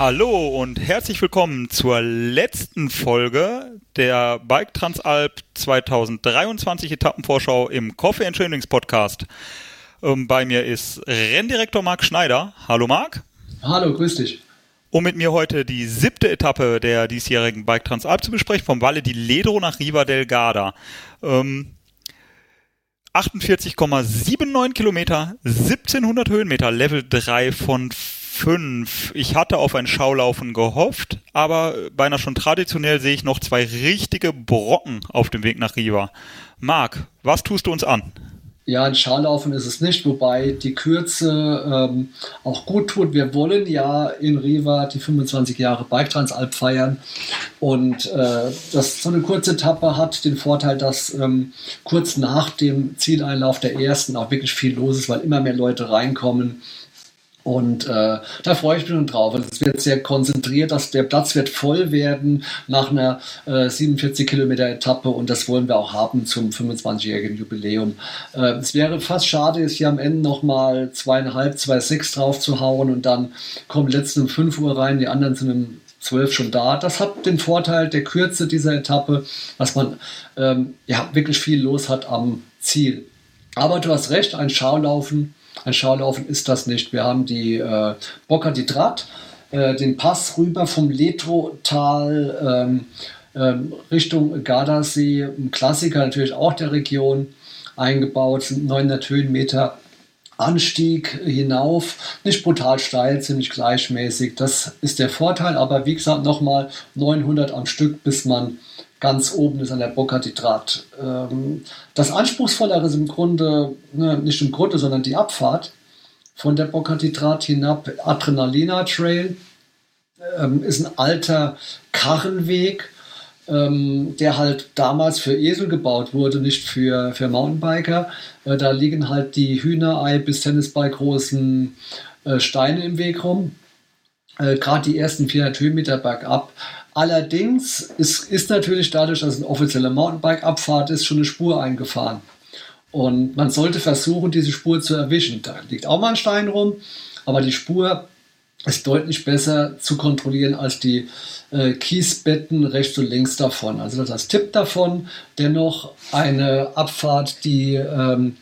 Hallo und herzlich willkommen zur letzten Folge der Bike Transalp 2023 Etappenvorschau im Coffee and Trainings Podcast. Ähm, bei mir ist Renndirektor Marc Schneider. Hallo Marc. Hallo, grüß dich. Um mit mir heute die siebte Etappe der diesjährigen Bike Transalp zu besprechen, vom Valle di Ledro nach Riva del Garda. Ähm, 48,79 Kilometer, 1700 Höhenmeter, Level 3 von 5. Ich hatte auf ein Schaulaufen gehofft, aber beinahe schon traditionell sehe ich noch zwei richtige Brocken auf dem Weg nach Riva. Marc, was tust du uns an? Ja, ein Schaulaufen ist es nicht, wobei die Kürze ähm, auch gut tut. Wir wollen ja in Riva die 25 Jahre Bike Transalp feiern und äh, das, so eine kurze Etappe hat den Vorteil, dass ähm, kurz nach dem Zieleinlauf der ersten auch wirklich viel los ist, weil immer mehr Leute reinkommen und äh, da freue ich mich schon drauf. Es wird sehr konzentriert, dass der Platz wird voll werden nach einer äh, 47 Kilometer Etappe und das wollen wir auch haben zum 25-jährigen Jubiläum. Äh, es wäre fast schade, jetzt hier am Ende nochmal zweieinhalb, zwei, sechs drauf zu hauen und dann kommen die letzten um 5 Uhr rein, die anderen sind um 12 schon da. Das hat den Vorteil der Kürze dieser Etappe, dass man ähm, ja wirklich viel los hat am Ziel. Aber du hast recht, ein Schaulaufen ein Schaulaufen ist das nicht. Wir haben die äh, Bocca di Drat, äh, den Pass rüber vom Letro-Tal ähm, ähm, Richtung Gardasee, ein Klassiker natürlich auch der Region, eingebaut, sind 900 Höhenmeter Anstieg hinauf, nicht brutal steil, ziemlich gleichmäßig. Das ist der Vorteil, aber wie gesagt, nochmal 900 am Stück, bis man ganz oben ist an der Bocatitrat. Ähm, das Anspruchsvollere ist im Grunde, ne, nicht im Grunde, sondern die Abfahrt von der Bocatitrat hinab, Adrenalina Trail, ähm, ist ein alter Karrenweg, ähm, der halt damals für Esel gebaut wurde, nicht für, für Mountainbiker. Äh, da liegen halt die Hühnerei bis Tennisball großen äh, Steine im Weg rum. Äh, Gerade die ersten 400 Höhenmeter bergab Allerdings ist, ist natürlich dadurch, dass es eine offizielle Mountainbike-Abfahrt ist, schon eine Spur eingefahren. Und man sollte versuchen, diese Spur zu erwischen. Da liegt auch mal ein Stein rum, aber die Spur ist deutlich besser zu kontrollieren als die äh, Kiesbetten rechts und links davon. Also das ist das Tipp davon. Dennoch eine Abfahrt, die ähm,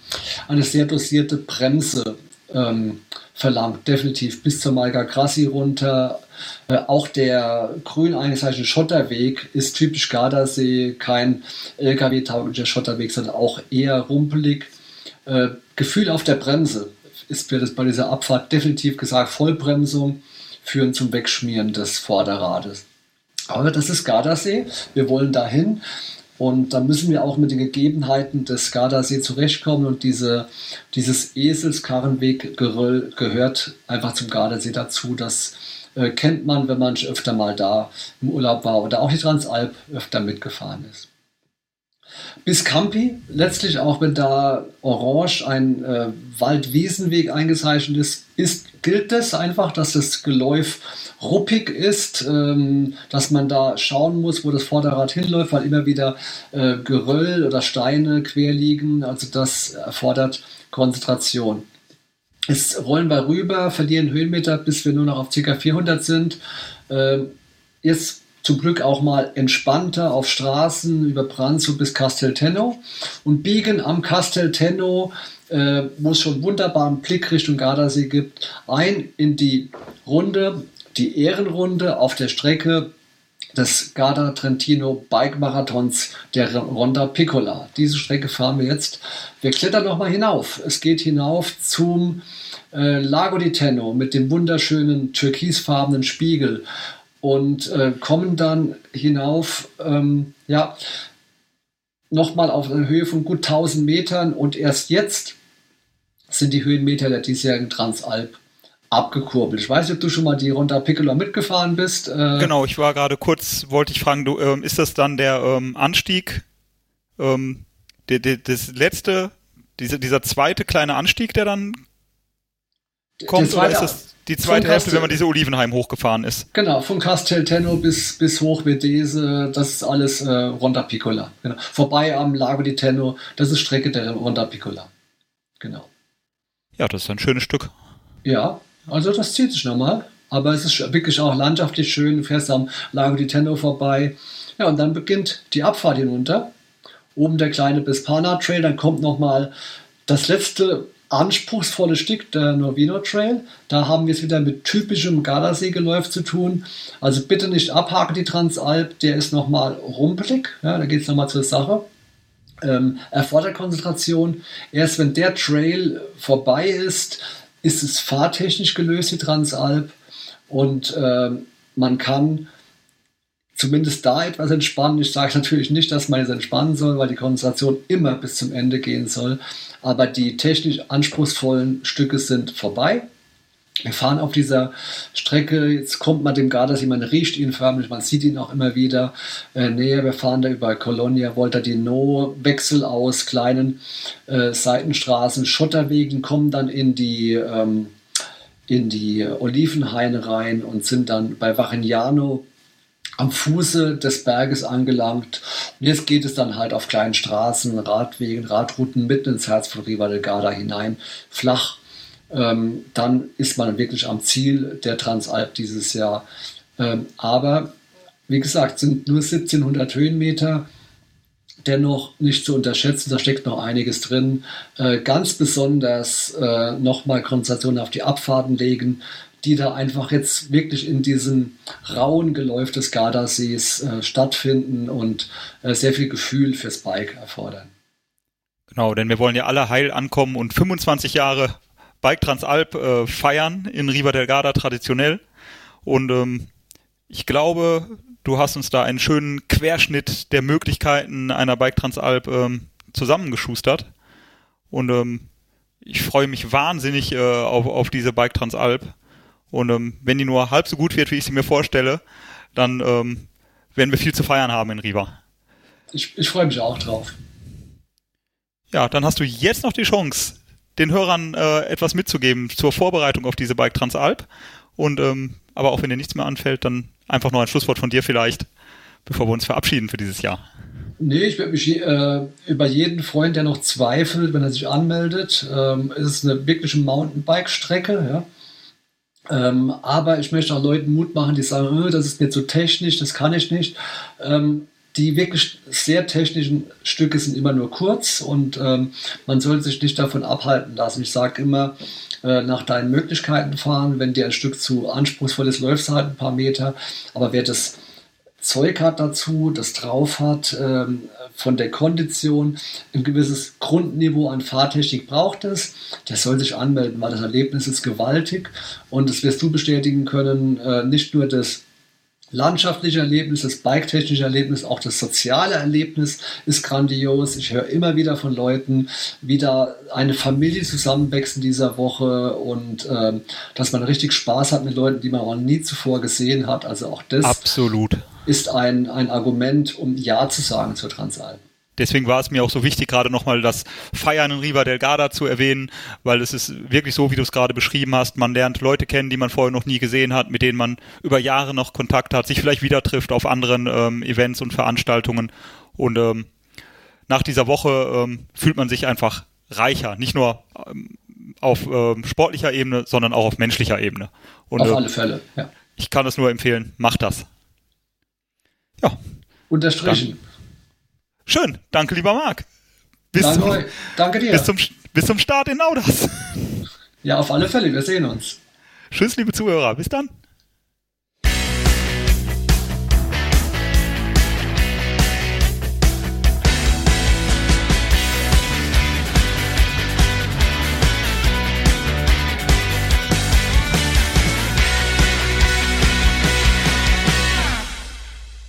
eine sehr dosierte Bremse ähm, verlangt. Definitiv bis zur Malga Grassi runter äh, auch der grün eingezeichnete Schotterweg ist typisch Gardasee, kein LKW-tauglicher Schotterweg, sondern auch eher rumpelig. Äh, Gefühl auf der Bremse ist mir das bei dieser Abfahrt definitiv gesagt. Vollbremsung führen zum Wegschmieren des Vorderrades. Aber das ist Gardasee. Wir wollen dahin. Und da müssen wir auch mit den Gegebenheiten des Gardasee zurechtkommen. Und diese, dieses Eselskarrenweg-Geröll gehört einfach zum Gardasee dazu. Das äh, kennt man, wenn man öfter mal da im Urlaub war oder auch die Transalp öfter mitgefahren ist. Bis Campi, letztlich auch wenn da orange ein äh, Waldwiesenweg eingezeichnet ist, ist, gilt es einfach, dass das Geläuf ruppig ist, ähm, dass man da schauen muss, wo das Vorderrad hinläuft, weil immer wieder äh, Geröll oder Steine quer liegen. Also das erfordert Konzentration. Jetzt rollen wir rüber, verlieren Höhenmeter, bis wir nur noch auf ca. 400 sind. Äh, jetzt zum Glück auch mal entspannter auf Straßen über Branzo bis Casteltenno und biegen am Casteltenno, äh, wo es schon wunderbaren Blick Richtung Gardasee gibt, ein in die Runde, die Ehrenrunde auf der Strecke des Garda Trentino Bike Marathons der Ronda Piccola. Diese Strecke fahren wir jetzt. Wir klettern nochmal hinauf. Es geht hinauf zum äh, Lago di Tenno mit dem wunderschönen türkisfarbenen Spiegel und äh, kommen dann hinauf, ähm, ja, nochmal auf eine Höhe von gut 1000 Metern und erst jetzt sind die Höhenmeter der diesjährigen Transalp abgekurbelt. Ich weiß nicht, ob du schon mal die Ronda Piccola mitgefahren bist. Äh genau, ich war gerade kurz, wollte ich fragen, du, ähm, ist das dann der ähm, Anstieg, ähm, der, der, das letzte, diese, dieser zweite kleine Anstieg, der dann kommt, oder ist das die zweite Hälfte, wenn man diese Olivenheim hochgefahren ist? Genau, von Casteltenno bis, bis hoch Vedese, das ist alles äh, Ronda Piccola. Genau. Vorbei am Lago di Tenno, das ist Strecke der Ronda Piccola. Genau. Ja, das ist ein schönes Stück. Ja, also das zieht sich nochmal. aber es ist wirklich auch landschaftlich schön. Du fährst am Lago di Tenno vorbei. Ja, und dann beginnt die Abfahrt hinunter. Oben der kleine Bispana Trail, dann kommt nochmal das letzte anspruchsvolle Stück, der Norvino Trail. Da haben wir es wieder mit typischem Gardasee-Geläuf zu tun. Also bitte nicht abhaken, die Transalp, der ist nochmal rumpelig. Ja, da geht es nochmal zur Sache. Ähm, erfordert Konzentration. Erst wenn der Trail vorbei ist, ist es fahrtechnisch gelöst, die Transalp. Und äh, man kann zumindest da etwas entspannen. Ich sage natürlich nicht, dass man jetzt entspannen soll, weil die Konzentration immer bis zum Ende gehen soll. Aber die technisch anspruchsvollen Stücke sind vorbei. Wir fahren auf dieser Strecke, jetzt kommt man dem Gardasee, man riecht ihn förmlich, man sieht ihn auch immer wieder äh, näher. Wir fahren da über Colonia, Voltadino, Wechsel aus kleinen äh, Seitenstraßen, Schotterwegen, kommen dann in die, ähm, in die Olivenhaine rein und sind dann bei Vachignano am Fuße des Berges angelangt. Und jetzt geht es dann halt auf kleinen Straßen, Radwegen, Radrouten mitten ins Herz von Riva del Garda hinein, flach. Ähm, dann ist man wirklich am Ziel der Transalp dieses Jahr. Ähm, aber wie gesagt, sind nur 1700 Höhenmeter. Dennoch nicht zu unterschätzen, da steckt noch einiges drin. Äh, ganz besonders äh, nochmal Konzentration auf die Abfahrten legen, die da einfach jetzt wirklich in diesem rauen Geläuf des Gardasees äh, stattfinden und äh, sehr viel Gefühl fürs Bike erfordern. Genau, denn wir wollen ja alle heil ankommen und 25 Jahre Bike Transalp äh, feiern in Riva del Garda traditionell. Und ähm, ich glaube, du hast uns da einen schönen Querschnitt der Möglichkeiten einer Bike Transalp ähm, zusammengeschustert. Und ähm, ich freue mich wahnsinnig äh, auf, auf diese Bike Transalp. Und ähm, wenn die nur halb so gut wird, wie ich sie mir vorstelle, dann ähm, werden wir viel zu feiern haben in Riva. Ich, ich freue mich auch drauf. Ja, dann hast du jetzt noch die Chance, den Hörern äh, etwas mitzugeben zur Vorbereitung auf diese Bike Transalp. Und ähm, aber auch wenn dir nichts mehr anfällt, dann einfach noch ein Schlusswort von dir vielleicht, bevor wir uns verabschieden für dieses Jahr. Nee, ich würde mich äh, über jeden freuen, der noch zweifelt, wenn er sich anmeldet. Ähm, es ist eine wirkliche Mountainbike-Strecke, ja. Ähm, aber ich möchte auch Leuten Mut machen, die sagen, oh, das ist mir zu technisch, das kann ich nicht. Ähm, die wirklich sehr technischen Stücke sind immer nur kurz und ähm, man sollte sich nicht davon abhalten lassen. Ich sage immer, äh, nach deinen Möglichkeiten fahren. Wenn dir ein Stück zu anspruchsvoll ist, läufst du halt ein paar Meter. Aber wer das Zeug hat dazu, das drauf hat, ähm, von der Kondition, ein gewisses Grundniveau an Fahrtechnik braucht es, der soll sich anmelden, weil das Erlebnis ist gewaltig und das wirst du bestätigen können, äh, nicht nur das landschaftliche Erlebnis, das biketechnische Erlebnis, auch das soziale Erlebnis ist grandios. Ich höre immer wieder von Leuten, wie da eine Familie zusammenwächst in dieser Woche und ähm, dass man richtig Spaß hat mit Leuten, die man auch nie zuvor gesehen hat. Also auch das Absolut. Ist ein, ein Argument, um Ja zu sagen zur Transalp. Deswegen war es mir auch so wichtig, gerade nochmal das Feiern in Riva del Garda zu erwähnen, weil es ist wirklich so, wie du es gerade beschrieben hast. Man lernt Leute kennen, die man vorher noch nie gesehen hat, mit denen man über Jahre noch Kontakt hat, sich vielleicht wieder trifft auf anderen ähm, Events und Veranstaltungen. Und ähm, nach dieser Woche ähm, fühlt man sich einfach reicher, nicht nur ähm, auf ähm, sportlicher Ebene, sondern auch auf menschlicher Ebene. Und, auf ähm, alle Fälle, ja. Ich kann es nur empfehlen, macht das. Ja. Unterstrichen. Dann Schön, danke lieber Marc. Bis danke, zum, danke dir. Bis zum, bis zum Start in Audas. Ja, auf alle Fälle, wir sehen uns. Tschüss, liebe Zuhörer, bis dann.